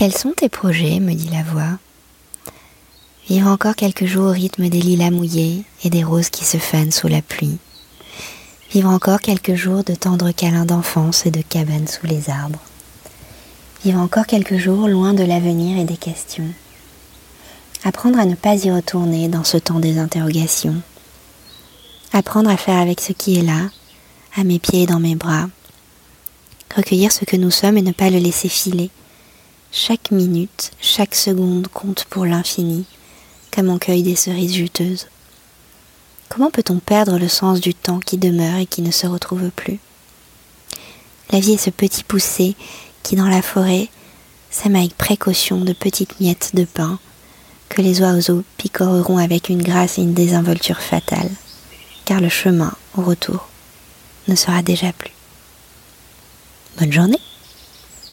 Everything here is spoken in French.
Quels sont tes projets me dit la voix. Vivre encore quelques jours au rythme des lilas mouillés et des roses qui se fanent sous la pluie. Vivre encore quelques jours de tendres câlins d'enfance et de cabanes sous les arbres. Vivre encore quelques jours loin de l'avenir et des questions. Apprendre à ne pas y retourner dans ce temps des interrogations. Apprendre à faire avec ce qui est là, à mes pieds et dans mes bras. Recueillir ce que nous sommes et ne pas le laisser filer. Chaque minute, chaque seconde compte pour l'infini, comme on cueille des cerises juteuses. Comment peut-on perdre le sens du temps qui demeure et qui ne se retrouve plus? La vie est ce petit poussé qui, dans la forêt, sème avec précaution de petites miettes de pain que les oiseaux picoreront avec une grâce et une désinvolture fatale, car le chemin au retour ne sera déjà plus. Bonne journée